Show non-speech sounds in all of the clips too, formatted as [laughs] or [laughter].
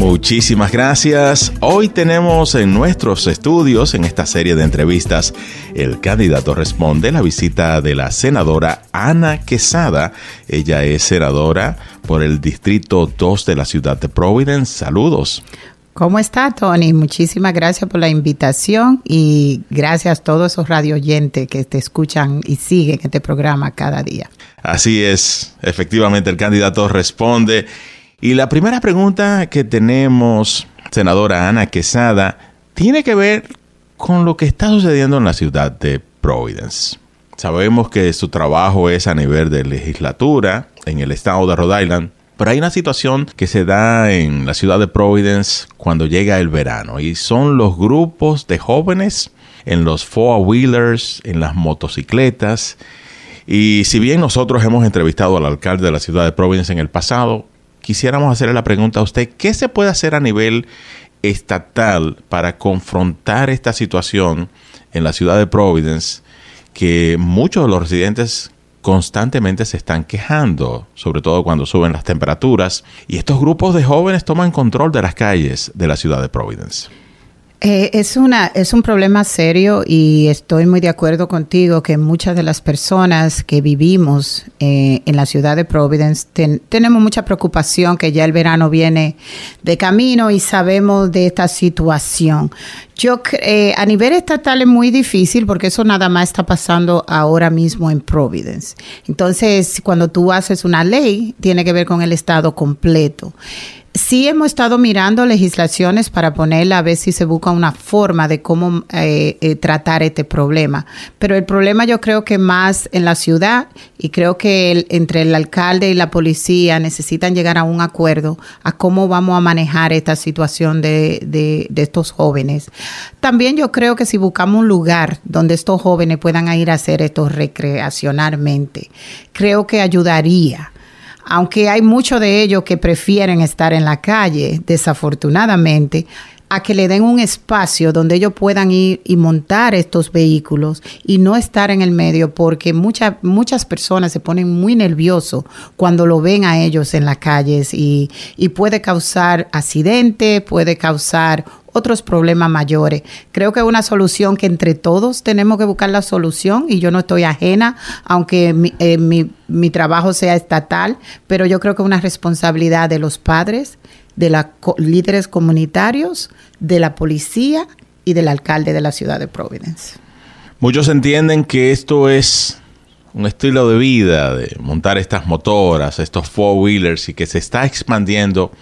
Muchísimas gracias. Hoy tenemos en nuestros estudios, en esta serie de entrevistas, el candidato responde la visita de la senadora Ana Quesada. Ella es senadora por el Distrito 2 de la ciudad de Providence. Saludos. ¿Cómo está, Tony? Muchísimas gracias por la invitación y gracias a todos esos radio oyentes que te escuchan y siguen este programa cada día. Así es, efectivamente el candidato responde. Y la primera pregunta que tenemos, senadora Ana Quesada, tiene que ver con lo que está sucediendo en la ciudad de Providence. Sabemos que su trabajo es a nivel de legislatura en el estado de Rhode Island, pero hay una situación que se da en la ciudad de Providence cuando llega el verano y son los grupos de jóvenes en los four-wheelers, en las motocicletas. Y si bien nosotros hemos entrevistado al alcalde de la ciudad de Providence en el pasado, quisiéramos hacerle la pregunta a usted, ¿qué se puede hacer a nivel estatal para confrontar esta situación en la ciudad de Providence que muchos de los residentes constantemente se están quejando, sobre todo cuando suben las temperaturas, y estos grupos de jóvenes toman control de las calles de la ciudad de Providence. Eh, es, una, es un problema serio y estoy muy de acuerdo contigo que muchas de las personas que vivimos eh, en la ciudad de Providence tenemos mucha preocupación que ya el verano viene de camino y sabemos de esta situación. Yo eh, a nivel estatal es muy difícil porque eso nada más está pasando ahora mismo en Providence. Entonces, cuando tú haces una ley, tiene que ver con el estado completo. Sí hemos estado mirando legislaciones para ponerla a ver si se busca una forma de cómo eh, eh, tratar este problema. Pero el problema yo creo que más en la ciudad y creo que entre el alcalde y la policía necesitan llegar a un acuerdo a cómo vamos a manejar esta situación de, de, de estos jóvenes. También yo creo que si buscamos un lugar donde estos jóvenes puedan ir a hacer esto recreacionalmente, creo que ayudaría aunque hay muchos de ellos que prefieren estar en la calle, desafortunadamente, a que le den un espacio donde ellos puedan ir y montar estos vehículos y no estar en el medio porque muchas muchas personas se ponen muy nerviosos cuando lo ven a ellos en las calles y, y puede causar accidente, puede causar otros problemas mayores. Creo que es una solución que entre todos tenemos que buscar la solución y yo no estoy ajena, aunque mi, eh, mi, trabajo sea estatal, pero yo creo que es una responsabilidad de los padres, de los líderes comunitarios, de la policía y del alcalde de la ciudad de Providence. Muchos entienden que esto es un estilo de vida, de montar estas motoras, estos four-wheelers y que se está expandiendo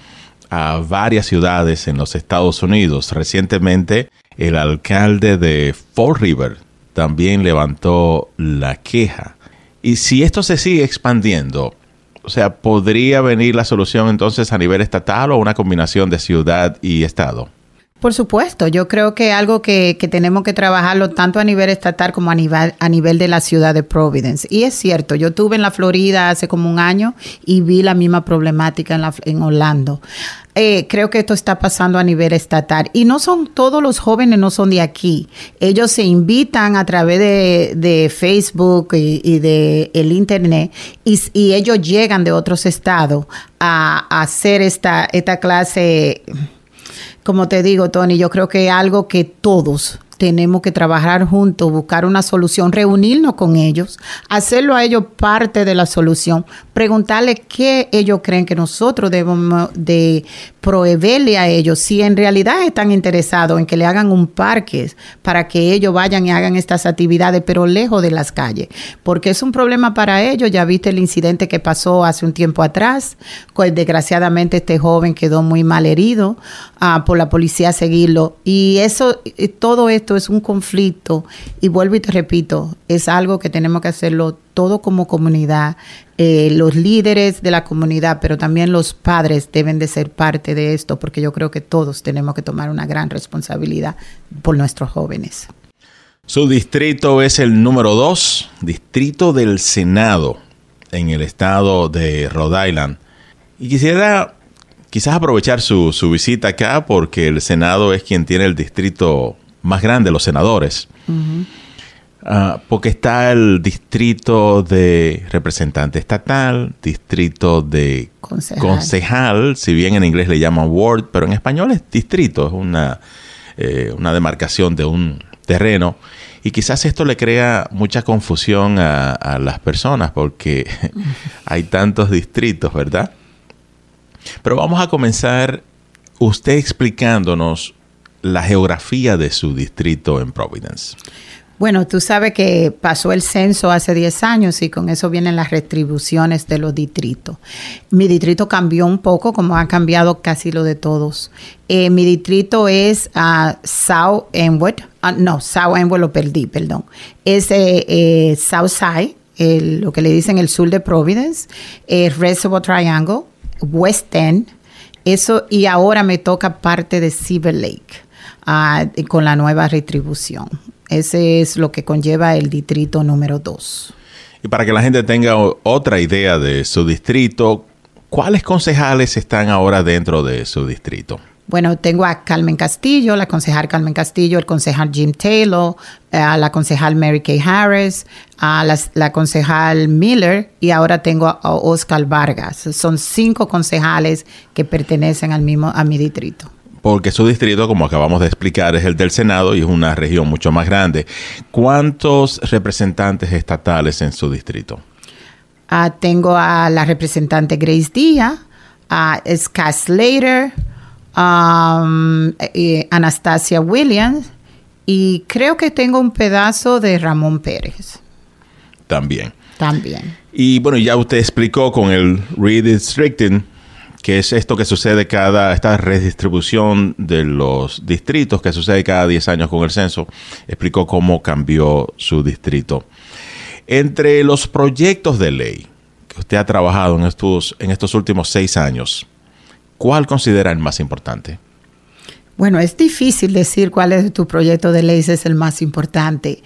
a varias ciudades en los Estados Unidos. Recientemente, el alcalde de Fall River también levantó la queja. Y si esto se sigue expandiendo, o sea, ¿podría venir la solución entonces a nivel estatal o una combinación de ciudad y estado? Por supuesto, yo creo que algo que, que, tenemos que trabajarlo tanto a nivel estatal como a nivel, a nivel de la ciudad de Providence. Y es cierto, yo estuve en la Florida hace como un año y vi la misma problemática en, la, en Orlando. Eh, creo que esto está pasando a nivel estatal. Y no son todos los jóvenes, no son de aquí. Ellos se invitan a través de, de Facebook y, de el Internet y, y, ellos llegan de otros estados a, a hacer esta, esta clase como te digo, Tony, yo creo que algo que todos tenemos que trabajar juntos, buscar una solución, reunirnos con ellos, hacerlo a ellos parte de la solución, preguntarles qué ellos creen que nosotros debemos de proveerle a ellos, si en realidad están interesados en que le hagan un parque para que ellos vayan y hagan estas actividades, pero lejos de las calles, porque es un problema para ellos. Ya viste el incidente que pasó hace un tiempo atrás, pues desgraciadamente este joven quedó muy mal herido uh, por la policía seguirlo, y eso, todo esto es un conflicto, y vuelvo y te repito, es algo que tenemos que hacerlo todo como comunidad, eh, los líderes de la comunidad, pero también los padres deben de ser parte de esto, porque yo creo que todos tenemos que tomar una gran responsabilidad por nuestros jóvenes. Su distrito es el número 2, distrito del Senado en el estado de Rhode Island. Y quisiera quizás aprovechar su, su visita acá porque el Senado es quien tiene el distrito más grande, los senadores. Uh -huh. Ah, porque está el distrito de representante estatal, distrito de concejal. si bien en inglés le llaman ward, pero en español es distrito, es una, eh, una demarcación de un terreno. Y quizás esto le crea mucha confusión a, a las personas porque [laughs] hay tantos distritos, ¿verdad? Pero vamos a comenzar usted explicándonos la geografía de su distrito en Providence. Bueno, tú sabes que pasó el censo hace 10 años y con eso vienen las retribuciones de los distritos. Mi distrito cambió un poco, como ha cambiado casi lo de todos. Eh, mi distrito es uh, South Enwood, ah, no, South Enwood lo perdí, perdón. Es eh, eh South Side, lo que le dicen el sur de Providence, Reservoir Triangle, West End, eso, y ahora me toca parte de Silver Lake. Con la nueva retribución. Ese es lo que conlleva el distrito número 2. Y para que la gente tenga otra idea de su distrito, ¿cuáles concejales están ahora dentro de su distrito? Bueno, tengo a Carmen Castillo, la concejal Carmen Castillo, el concejal Jim Taylor, a la concejal Mary Kay Harris, a la, concejal Miller y ahora tengo a, Oscar Vargas. Son cinco concejales que pertenecen al mismo, a mi distrito porque su distrito, como acabamos de explicar, es el del Senado y es una región mucho más grande. ¿Cuántos representantes estatales en su distrito? Ah, tengo a la representante Grace Díaz, a Scott Slater, um, Anastasia Williams y creo que tengo un pedazo de Ramón Pérez. También. También. Y bueno, ya usted explicó con el redistricting que es esto que sucede cada, esta redistribución de los distritos que sucede cada 10 años con el censo, explicó cómo cambió su distrito. Entre los proyectos de ley que usted ha trabajado en estos, en estos últimos seis años, ¿cuál considera el más importante? Bueno, es difícil decir cuál es tu proyecto de ley es el más importante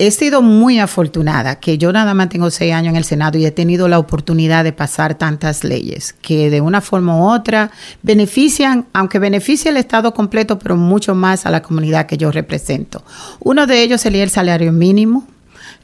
he sido muy afortunada que yo nada más tengo seis años en el Senado y he tenido la oportunidad de pasar tantas leyes que de una forma u otra benefician, aunque beneficia el Estado completo, pero mucho más a la comunidad que yo represento. Uno de ellos sería el salario mínimo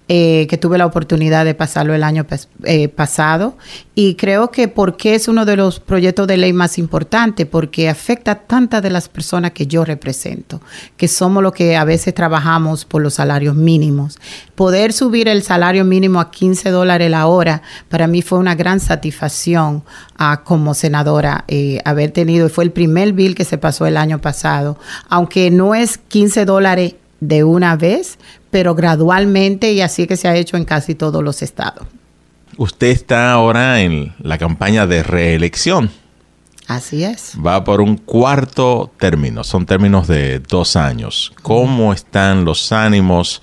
eh, que tuve la oportunidad de pasarlo el año eh, pasado. Y creo que porque es uno de los proyectos de ley más importantes, porque afecta a tantas de las personas que yo represento, que somos los que a veces trabajamos por los salarios mínimos. Poder subir el salario mínimo a 15 dólares la hora, para mí fue una gran satisfacción uh, como senadora eh, haber tenido, fue el primer bill que se pasó el año pasado, aunque no es 15 dólares de una vez, pero gradualmente y así que se ha hecho en casi todos los estados. Usted está ahora en la campaña de reelección. Así es. Va por un cuarto término, son términos de dos años. ¿Cómo están los ánimos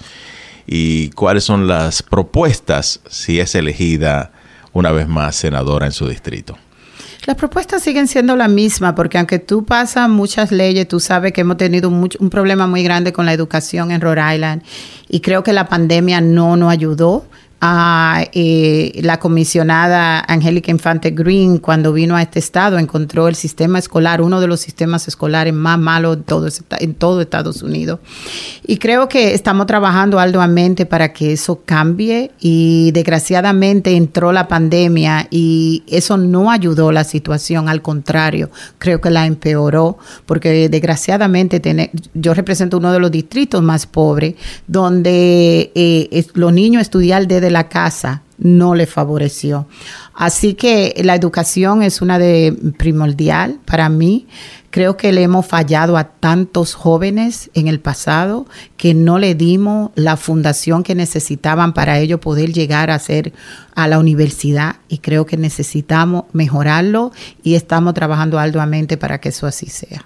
y cuáles son las propuestas si es elegida una vez más senadora en su distrito? Las propuestas siguen siendo la misma, porque aunque tú pasas muchas leyes, tú sabes que hemos tenido un problema muy grande con la educación en Rhode Island y creo que la pandemia no nos ayudó eh, la comisionada Angélica Infante Green, cuando vino a este estado, encontró el sistema escolar, uno de los sistemas escolares más malos en todo, Estados Unidos. Y creo que estamos trabajando arduamente para que eso cambie y desgraciadamente entró la pandemia y eso no ayudó la situación, al contrario, creo que la empeoró, porque desgraciadamente yo represento uno de los distritos más pobres, donde eh, los niños estudian desde la casa no le favoreció. Así que la educación es una de primordial para mí. Creo que le hemos fallado a tantos jóvenes en el pasado que no le dimos la fundación que necesitaban para ellos poder llegar a ser a la universidad y creo que necesitamos mejorarlo y estamos trabajando arduamente para que eso así sea.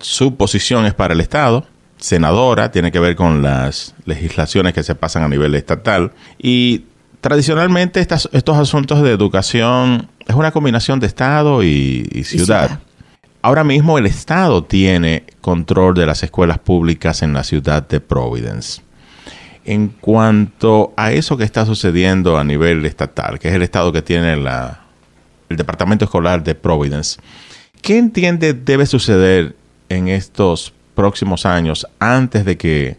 Su posición es para el Estado senadora, tiene que ver con las legislaciones que se pasan a nivel estatal. Y tradicionalmente estos asuntos de educación es una combinación de Estado y, ciudad. Ahora mismo el Estado tiene control de las escuelas públicas en la ciudad de Providence. En cuanto a eso que está sucediendo a nivel estatal, que es el Estado que tiene la, el Departamento Escolar de Providence, ¿qué entiende debe suceder en estos próximos años antes de que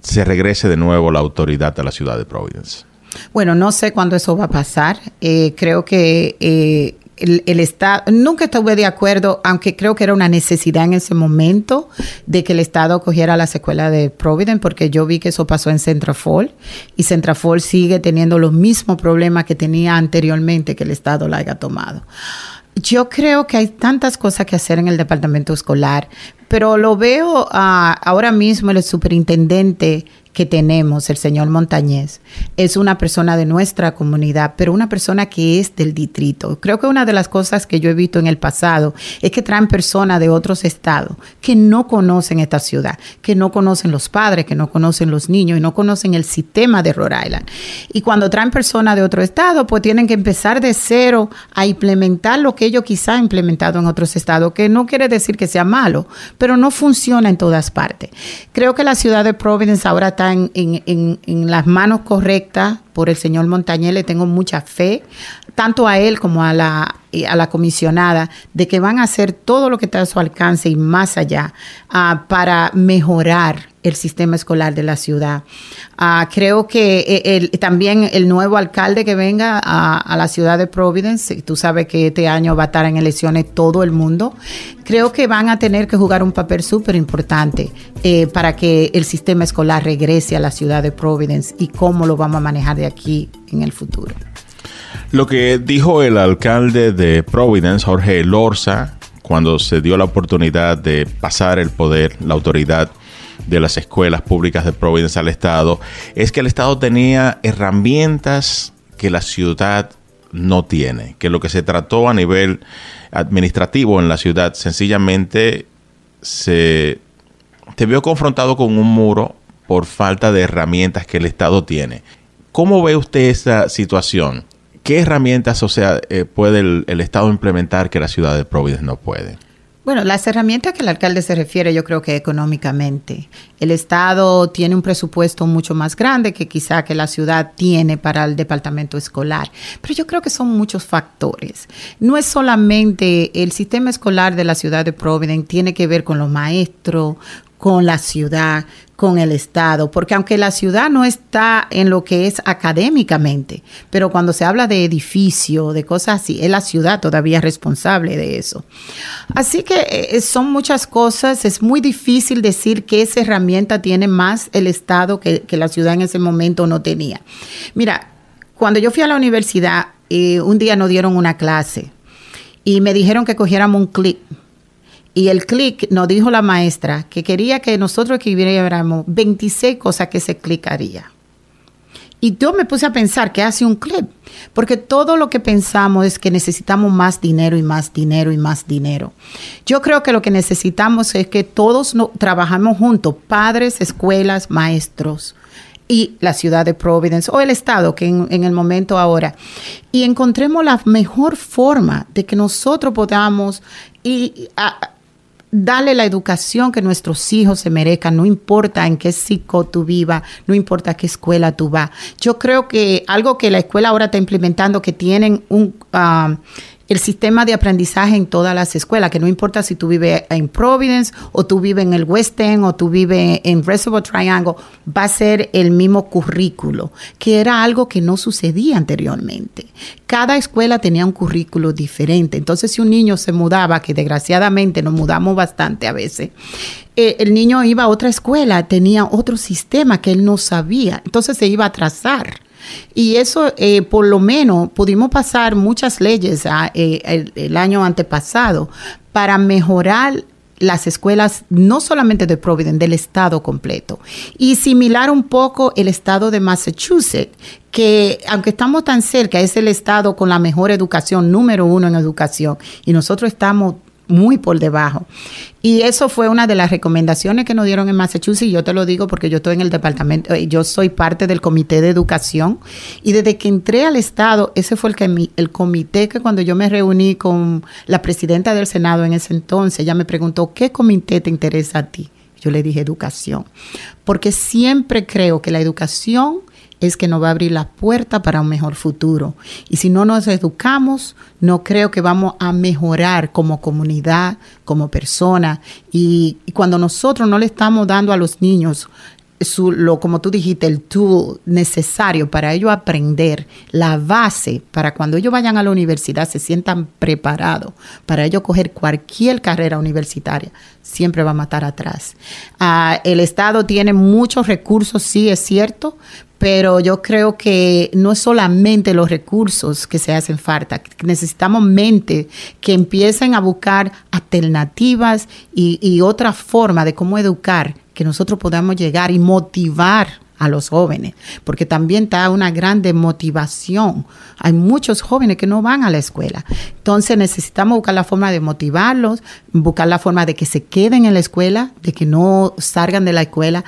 se regrese de nuevo la autoridad a la ciudad de Providence? Bueno, no sé cuándo eso va a pasar. Eh, creo que eh, el, Estado, nunca estuve de acuerdo, aunque creo que era una necesidad en ese momento de que el Estado cogiera la secuela de Providence, porque yo vi que eso pasó en Centrafol y Centrafol sigue teniendo los mismos problemas que tenía anteriormente que el Estado la haya tomado. Yo creo que hay tantas cosas que hacer en el departamento escolar, pero lo veo ah, ahora mismo el superintendente que tenemos, el señor Montañez, es una persona de nuestra comunidad, pero una persona que es del distrito. Creo que una de las cosas que yo he visto en el pasado es que traen personas de otros estados que no conocen esta ciudad, que no conocen los padres, que no conocen los niños y no conocen el sistema de Rhode Island. Y cuando traen personas de otro estado, pues tienen que empezar de cero a implementar lo que ellos quizá han implementado en otros estados, que no quiere decir que sea malo, pero no funciona en todas partes. Creo que la ciudad de Providence ahora está en, las manos correctas por el señor Montañez, le tengo mucha fe, tanto a él como a la, a la comisionada, de que van a hacer todo lo que está a su alcance y más allá ah, para mejorar el sistema escolar de la ciudad. Ah, creo que eh, también el nuevo alcalde que venga a, la ciudad de Providence, tú sabes que este año va a estar en elecciones todo el mundo, creo que van a tener que jugar un papel súper importante eh, para que el sistema escolar regrese a la ciudad de Providence y cómo lo vamos a manejar aquí en el futuro. Lo que dijo el alcalde de Providence, Jorge Lorza, cuando se dio la oportunidad de pasar el poder, la autoridad de las escuelas públicas de Providence al Estado, es que el Estado tenía herramientas que la ciudad no tiene, que lo que se trató a nivel administrativo en la ciudad sencillamente se, se vio confrontado con un muro por falta de herramientas que el Estado tiene. ¿Cómo ve usted esa situación? ¿Qué herramientas, o sea, eh, puede el, el Estado implementar que la ciudad de Providence no puede? Bueno, las herramientas que el alcalde se refiere, yo creo que económicamente. El Estado tiene un presupuesto mucho más grande que quizá que la ciudad tiene para el departamento escolar. Pero yo creo que son muchos factores. No es solamente el sistema escolar de la ciudad de Providence, tiene que ver con los maestros, con la ciudad, con el Estado, porque aunque la ciudad no está en lo que es académicamente, pero cuando se habla de edificio, de cosas así, es la ciudad todavía responsable de eso. Así que eh, son muchas cosas, es muy difícil decir que esa herramienta tiene más el Estado que, la ciudad en ese momento no tenía. Mira, cuando yo fui a la universidad, eh, un día nos dieron una clase y me dijeron que cogiéramos un clip y el clic nos dijo la maestra que quería que nosotros escribiéramos 26 cosas que se clicaría. Y yo me puse a pensar que hace un clip, porque todo lo que pensamos es que necesitamos más dinero y más dinero y más dinero. Yo creo que lo que necesitamos es que todos trabajamos juntos, padres, escuelas, maestros y la ciudad de Providence o el estado que en, el momento ahora y encontremos la mejor forma de que nosotros podamos y Dale la educación que nuestros hijos se merezcan, no importa en qué psico tú vivas, no importa qué escuela tú vas. Yo creo que algo que la escuela ahora está implementando, que tienen un, ah, el sistema de aprendizaje en todas las escuelas, que no importa si tú vives en Providence o tú vives en el West End o tú vives en Reservoir Triangle, va a ser el mismo currículo, que era algo que no sucedía anteriormente. Cada escuela tenía un currículo diferente. Entonces, si un niño se mudaba, que desgraciadamente nos mudamos bastante a veces, eh, el niño iba a otra escuela, tenía otro sistema que él no sabía. Entonces se iba a atrasar. Y eso, eh, por lo menos, pudimos pasar muchas leyes ah, eh, el, año antepasado para mejorar las escuelas no solamente de Providence, del estado completo. Y similar un poco el estado de Massachusetts, que aunque estamos tan cerca, es el estado con la mejor educación, número uno en educación, y nosotros estamos muy por debajo. Y eso fue una de las recomendaciones que nos dieron en Massachusetts, y yo te lo digo porque yo estoy en el departamento, eh, yo soy parte del comité de educación, y desde que entré al Estado, ese fue el, que, el comité que cuando yo me reuní con la presidenta del Senado en ese entonces, ella me preguntó, ¿qué comité te interesa a ti? Yo le dije educación, porque siempre creo que la educación es que nos va a abrir la puerta para un mejor futuro. Y si no nos educamos, no creo que vamos a mejorar como comunidad, como persona. Y, cuando nosotros no le estamos dando a los niños su, lo, como tú dijiste, el tool necesario para ellos aprender, la base para cuando ellos vayan a la universidad se sientan preparados para ellos coger cualquier carrera universitaria, siempre va a matar atrás. Ah, el Estado tiene muchos recursos, sí es cierto, pero yo creo que no es solamente los recursos que se hacen falta, necesitamos mente que empiecen a buscar alternativas y, otra forma de cómo educar, que nosotros podamos llegar y motivar a los jóvenes, porque también está una gran demotivación. Hay muchos jóvenes que no van a la escuela. Entonces necesitamos buscar la forma de motivarlos, buscar la forma de que se queden en la escuela, de que no salgan de la escuela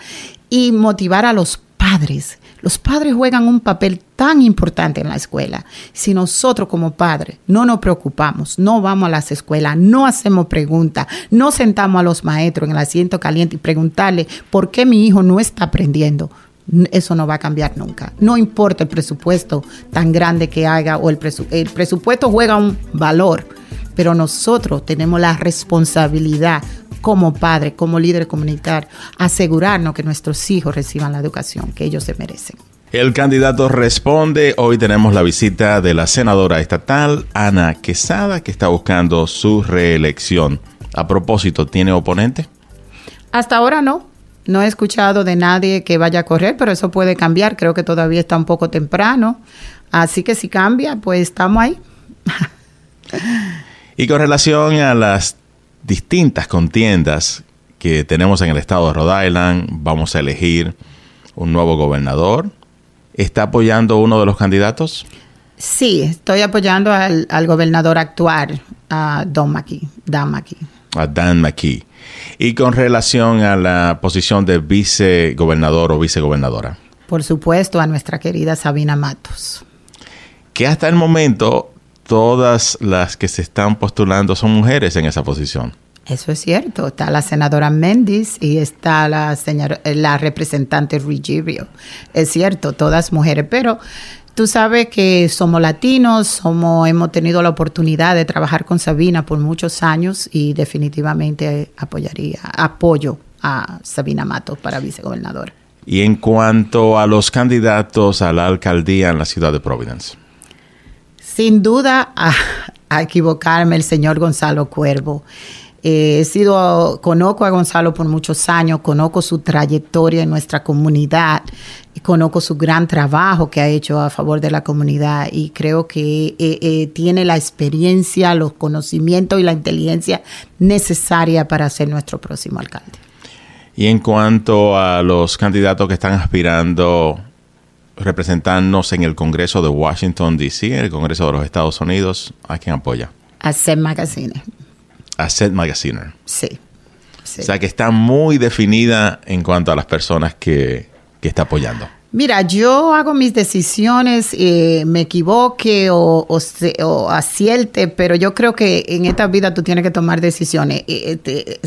y motivar a los padres los padres juegan un papel tan importante en la escuela. Si nosotros como padres no nos preocupamos, no vamos a las escuelas, no hacemos preguntas, no sentamos a los maestros en el asiento caliente y preguntarle por qué mi hijo no está aprendiendo, eso no va a cambiar nunca. No importa el presupuesto tan grande que haga o el, el presupuesto juega un valor, pero nosotros tenemos la responsabilidad como padre, como líder comunitario, asegurarnos que nuestros hijos reciban la educación que ellos se merecen. El candidato responde. Hoy tenemos la visita de la senadora estatal, Ana Quesada, que está buscando su reelección. A propósito, ¿tiene oponente? Hasta ahora no. No he escuchado de nadie que vaya a correr, pero eso puede cambiar. Creo que todavía está un poco temprano. Así que si cambia, pues estamos ahí. [laughs] y con relación a las distintas contiendas que tenemos en el estado de Rhode Island. Vamos a elegir un nuevo gobernador. ¿Está apoyando uno de los candidatos? Sí, estoy apoyando al, gobernador actual, a Don McKee, Dan McKee. A Dan McKee. Y con relación a la posición de vicegobernador o vicegobernadora. Por supuesto, a nuestra querida Sabina Matos. Que hasta el momento todas las que se están postulando son mujeres en esa posición. Eso es cierto. Está la senadora Méndez y está la, señora, la representante Rigibio. Es cierto, todas mujeres, pero tú sabes que somos latinos, somos, hemos tenido la oportunidad de trabajar con Sabina por muchos años y definitivamente apoyaría, apoyo a Sabina Matos para vicegobernadora. Y en cuanto a los candidatos a la alcaldía en la ciudad de Providence. Sin duda, a, equivocarme, el señor Gonzalo Cuervo. Eh, he sido, conozco a Gonzalo por muchos años, conozco su trayectoria en nuestra comunidad, conozco su gran trabajo que ha hecho a favor de la comunidad y creo que eh, eh, tiene la experiencia, los conocimientos y la inteligencia necesaria para ser nuestro próximo alcalde. Y en cuanto a los candidatos que están aspirando representarnos en el Congreso de Washington, D.C., el Congreso de los Estados Unidos. ¿A quién apoya? A Seth Magazine. A Seth Magazine. Sí, O sea que está muy definida en cuanto a las personas que, que está apoyando. Mira, yo hago mis decisiones, eh, me equivoque o, o, acierte, pero yo creo que en esta vida tú tienes que tomar decisiones. Eh, eh,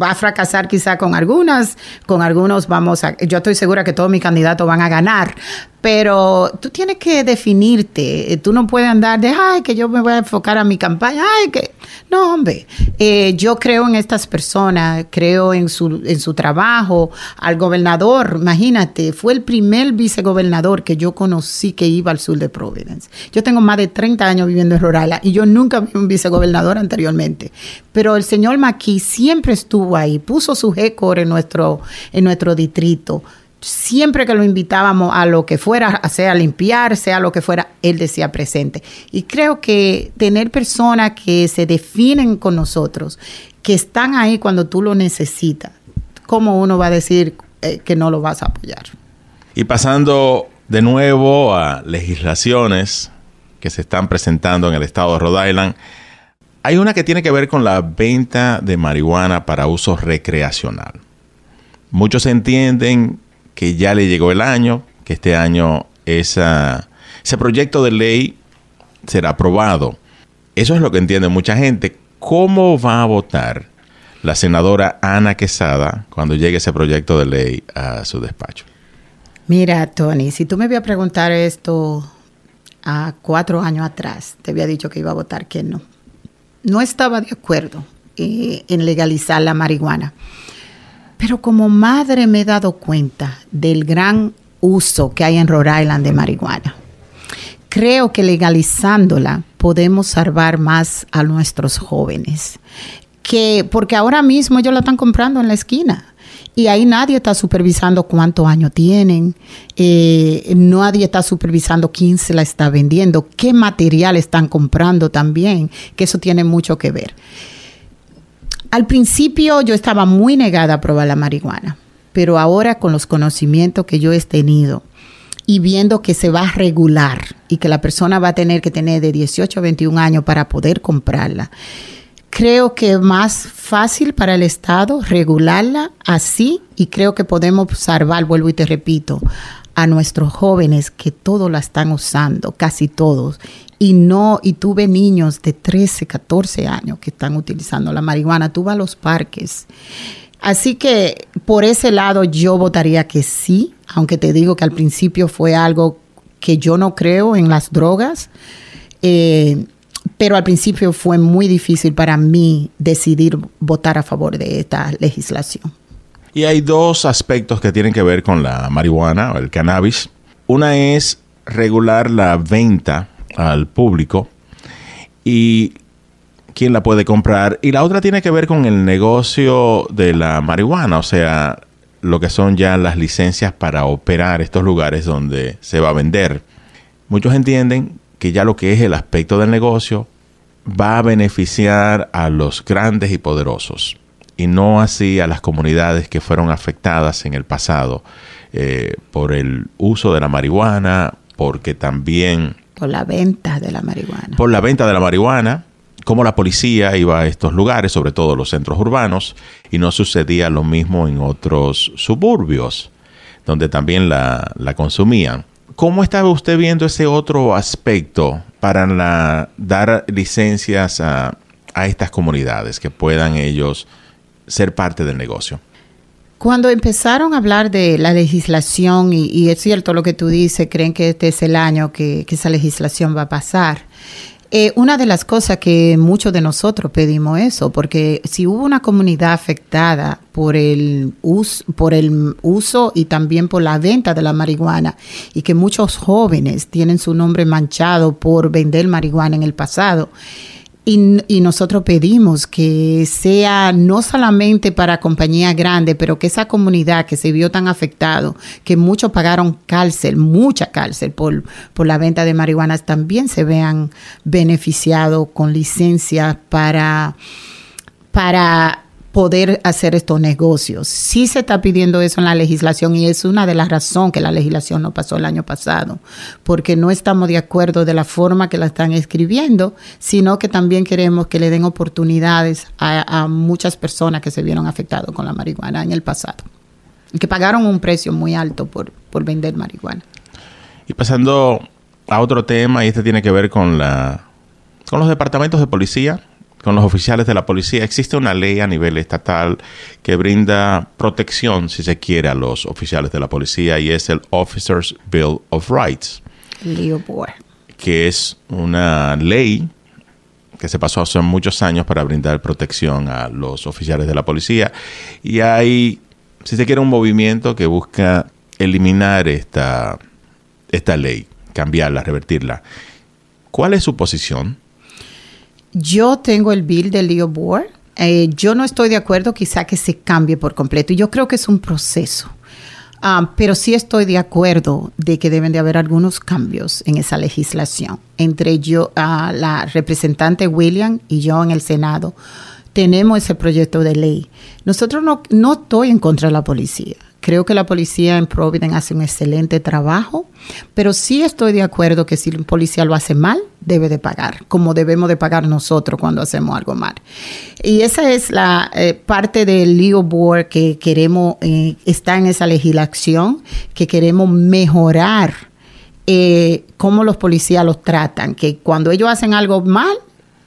va a fracasar quizá con algunas, con algunos vamos a, yo estoy segura que todos mis candidatos van a ganar, pero tú tienes que definirte. Eh, tú no puedes andar de, ay, que yo me voy a enfocar a mi campaña. Ay, que. No, hombre. Eh, yo creo en estas personas, creo en su, en su trabajo. Al gobernador, imagínate, fue el primer vicegobernador que yo conocí que iba al sur de Providence. Yo tengo más de 30 años viviendo en Rorala y yo nunca vi un vicegobernador anteriormente. Pero el señor Maquis siempre estuvo ahí, puso su récord en nuestro, en nuestro distrito siempre que lo invitábamos a lo que fuera, sea limpiar, sea lo que fuera, él decía presente. Y creo que tener personas que se definen con nosotros, que están ahí cuando tú lo necesitas, ¿cómo uno va a decir eh, que no lo vas a apoyar? Y pasando de nuevo a legislaciones que se están presentando en el estado de Rhode Island, hay una que tiene que ver con la venta de marihuana para uso recreacional. Muchos entienden que ya le llegó el año, que este año ese proyecto de ley será aprobado. Eso es lo que entiende mucha gente. ¿Cómo va a votar la senadora Ana Quesada cuando llegue ese proyecto de ley a su despacho? Mira, Tony, si tú me ibas a preguntar esto a cuatro años atrás, te había dicho que iba a votar que no. No estaba de acuerdo eh, en legalizar la marihuana Pero como madre me he dado cuenta del gran uso que hay en Rhode Island de marihuana. Creo que legalizándola podemos salvar más a nuestros jóvenes. Que, porque ahora mismo ellos la están comprando en la esquina y ahí nadie está supervisando cuántos años tienen, eh, nadie está supervisando quién se la está vendiendo, qué material están comprando también, que eso tiene mucho que ver. Al principio yo estaba muy negada a probar la marihuana, pero ahora con los conocimientos que yo he tenido y viendo que se va a regular y que la persona va a tener que tener de 18 a 21 años para poder comprarla, creo que es más fácil para el Estado regularla así y creo que podemos salvar, vuelvo y te repito, a nuestros jóvenes que todos la están usando, casi todos, y no, y tuve niños de 13, 14 años que están utilizando la marihuana, tú vas a los parques. Así que por ese lado yo votaría que sí, aunque te digo que al principio fue algo que yo no creo en las drogas, eh, pero al principio fue muy difícil para mí decidir votar a favor de esta legislación. Y hay dos aspectos que tienen que ver con la marihuana o el cannabis. Una es regular la venta al público y quién la puede comprar. Y la otra tiene que ver con el negocio de la marihuana, o sea, lo que son ya las licencias para operar estos lugares donde se va a vender. Muchos entienden que ya lo que es el aspecto del negocio va a beneficiar a los grandes y poderosos y no así a las comunidades que fueron afectadas en el pasado eh, por el uso de la marihuana, porque también por la venta de la marihuana. Por la venta de la marihuana, como la policía iba a estos lugares, sobre todo los centros urbanos, y no sucedía lo mismo en otros suburbios, donde también la, consumían. ¿Cómo estaba usted viendo ese otro aspecto para la, dar licencias a, a estas comunidades que puedan ellos ser parte del negocio? Cuando empezaron a hablar de la legislación, y, es cierto lo que tú dices, creen que este es el año que, esa legislación va a pasar. Eh, una de las cosas que muchos de nosotros pedimos eso, porque si hubo una comunidad afectada por el, por el uso y también por la venta de la marihuana, y que muchos jóvenes tienen su nombre manchado por vender marihuana en el pasado, y, nosotros pedimos que sea no solamente para compañías grandes, pero que esa comunidad que se vio tan afectado, que muchos pagaron cárcel, mucha cárcel por, por la venta de marihuanas, también se vean beneficiados con licencias para, para poder hacer estos negocios. Sí se está pidiendo eso en la legislación y es una de las razones que la legislación no pasó el año pasado, porque no estamos de acuerdo de la forma que la están escribiendo, sino que también queremos que le den oportunidades a, muchas personas que se vieron afectadas con la marihuana en el pasado que pagaron un precio muy alto por, por vender marihuana. Y pasando a otro tema, y este tiene que ver con la con los departamentos de policía con los oficiales de la policía. Existe una ley a nivel estatal que brinda protección, si se quiere, a los oficiales de la policía y es el Officers Bill of Rights. Que es una ley que se pasó hace muchos años para brindar protección a los oficiales de la policía. Y hay, si se quiere, un movimiento que busca eliminar esta, esta ley, cambiarla, revertirla. ¿Cuál es su posición? Yo tengo el bill de Leo Board. Eh, yo no estoy de acuerdo quizá que se cambie por completo. Yo creo que es un proceso. Ah, pero sí estoy de acuerdo de que deben de haber algunos cambios en esa legislación. Entre yo, uh, la representante William y yo en el Senado tenemos ese proyecto de ley. Nosotros no, no estoy en contra de la policía. Creo que la policía en Providence hace un excelente trabajo, pero sí estoy de acuerdo que si el policía lo hace mal, debe de pagar, como debemos de pagar nosotros cuando hacemos algo mal. Y esa es la eh, parte del legal board que queremos, eh, está en esa legislación, que queremos mejorar eh, cómo los policías los tratan, que cuando ellos hacen algo mal,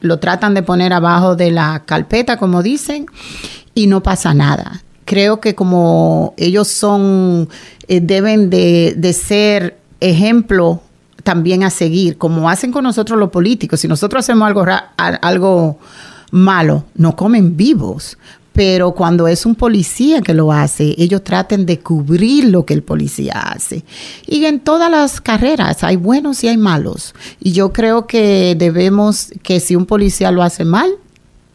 lo tratan de poner abajo de la carpeta, como dicen, y no pasa nada creo que como ellos son, eh, deben de, ser ejemplo también a seguir, como hacen con nosotros los políticos. Si nosotros hacemos algo, algo malo, no comen vivos. pero cuando es un policía que lo hace, ellos traten de cubrir lo que el policía hace. Y en todas las carreras hay buenos y hay malos. Y yo creo que debemos, que si un policía lo hace mal,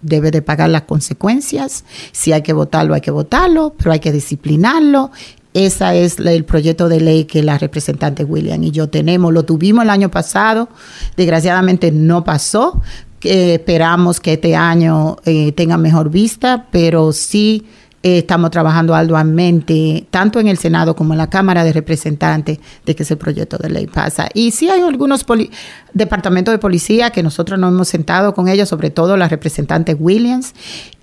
debe de pagar las consecuencias. Si hay que votarlo, hay que votarlo, pero hay que disciplinarlo. Ese es el proyecto de ley que la representante William y yo tenemos. Lo tuvimos el año pasado, desgraciadamente no pasó. esperamos que este año eh, tenga mejor vista, pero sí eh, estamos trabajando arduamente, tanto en el Senado como en la Cámara de Representantes, de que ese proyecto de ley pasa. Y sí hay algunos departamentos de policía que nosotros nos hemos sentado con ellos, sobre todo la representante Williams,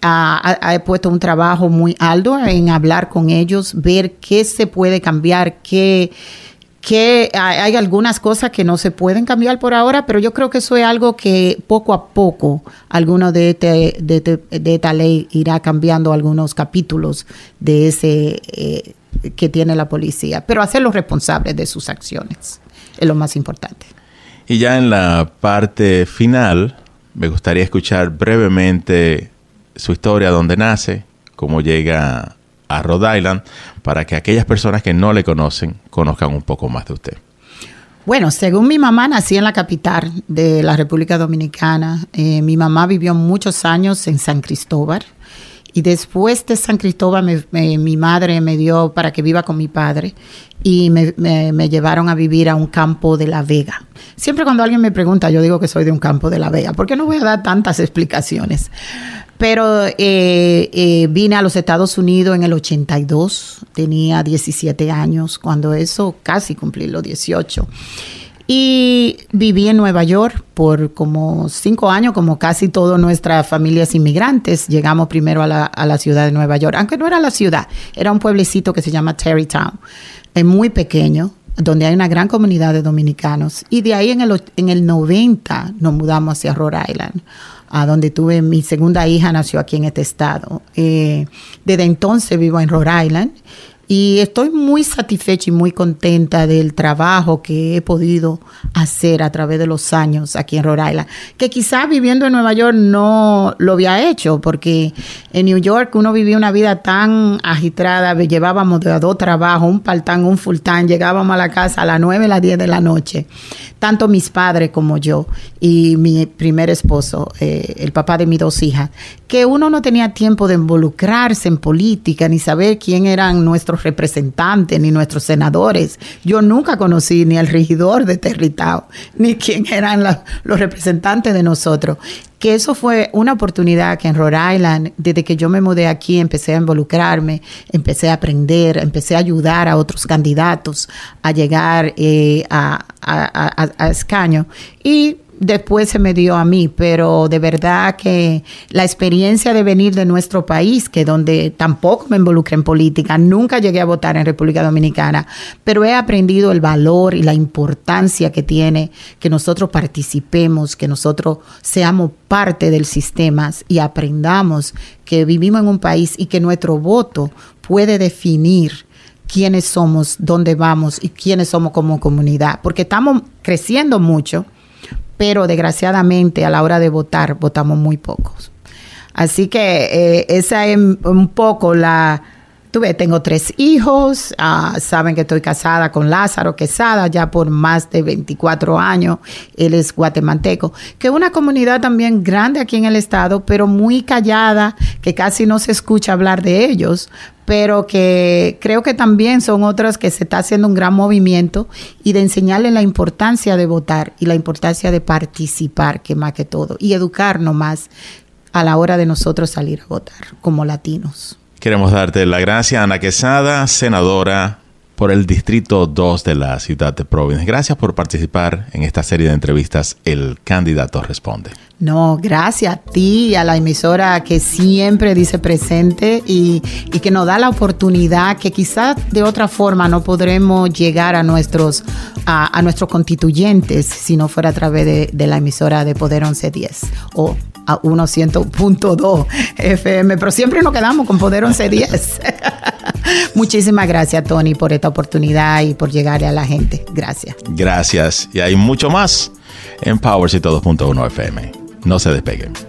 ha, puesto un trabajo muy alto en hablar con ellos, ver qué se puede cambiar, qué que hay algunas cosas que no se pueden cambiar por ahora, pero yo creo que eso es algo que poco a poco alguno de, este, de, esta ley irá cambiando algunos capítulos de ese eh, que tiene la policía, pero hacerlos responsables de sus acciones es lo más importante. Y ya en la parte final, me gustaría escuchar brevemente su historia, dónde nace, cómo llega a Rhode Island para que aquellas personas que no le conocen conozcan un poco más de usted? Bueno, según mi mamá, nací en la capital de la República Dominicana. Eh, mi mamá vivió muchos años en San Cristóbal. Y después de San Cristóbal, mi madre me dio para que viva con mi padre y me, me, llevaron a vivir a un campo de La Vega. Siempre cuando alguien me pregunta, yo digo que soy de un campo de La Vega, porque no voy a dar tantas explicaciones. Pero eh, eh, vine a los Estados Unidos en el 82, tenía 17 años, cuando eso casi cumplí los 18. Y viví en Nueva York por como cinco años, como casi todas nuestras familias inmigrantes. Llegamos primero a la, a la, ciudad de Nueva York, aunque no era la ciudad, era un pueblecito que se llama Terrytown, es muy pequeño, donde hay una gran comunidad de dominicanos. Y de ahí en el, en el 90 nos mudamos hacia Rhode Island a donde tuve mi segunda hija, nació aquí en este estado. Eh, desde entonces vivo en Rhode Island y estoy muy satisfecha y muy contenta del trabajo que he podido hacer a través de los años aquí en Rhode Island, que quizás viviendo en Nueva York no lo había hecho, porque en New York uno vivía una vida tan agitada, llevábamos de dos trabajos, un part-time, un full-time, llegábamos a la casa a las 9, a las 10 de la noche, tanto mis padres como yo y mi primer esposo, eh, el papá de mis dos hijas, que uno no tenía tiempo de involucrarse en política ni saber quién eran nuestros representantes ni nuestros senadores. Yo nunca conocí ni al regidor de Territao, ni quién eran los representantes de nosotros. Que eso fue una oportunidad que en Rhode Island, desde que yo me mudé aquí, empecé a involucrarme, empecé a aprender, empecé a ayudar a otros candidatos a llegar eh, a, a escaño. Y después se me dio a mí, pero de verdad que la experiencia de venir de nuestro país, que donde tampoco me involucré en política, nunca llegué a votar en República Dominicana, pero he aprendido el valor y la importancia que tiene que nosotros participemos, que nosotros seamos parte del sistema y aprendamos que vivimos en un país y que nuestro voto puede definir quiénes somos, dónde vamos y quiénes somos como comunidad, porque estamos creciendo mucho pero desgraciadamente a la hora de votar votamos muy pocos. Así que eh, esa es un poco la... Tuve, tengo tres hijos, ah, saben que estoy casada con Lázaro Quesada ya por más de 24 años, él es guatemalteco, que es una comunidad también grande aquí en el estado, pero muy callada, que casi no se escucha hablar de ellos, pero que creo que también son otras que se está haciendo un gran movimiento y de enseñarle la importancia de votar y la importancia de participar, que más que todo, y educarnos más a la hora de nosotros salir a votar como latinos. Queremos darte la gracia, Ana Quesada, senadora por el Distrito 2 de la ciudad de Providence. Gracias por participar en esta serie de entrevistas El Candidato Responde. No, gracias a ti y a la emisora que siempre dice presente y, que nos da la oportunidad que quizás de otra forma no podremos llegar a nuestros, a, nuestros constituyentes si no fuera a través de, de la emisora de Poder 1110 o a 100.2 FM, pero siempre nos quedamos con Poder 1110. [laughs] [laughs] Muchísimas gracias, Tony, por esta oportunidad y por llegarle a la gente. Gracias. Gracias. Y hay mucho más en Powers y 2.1 FM. No se despeguen.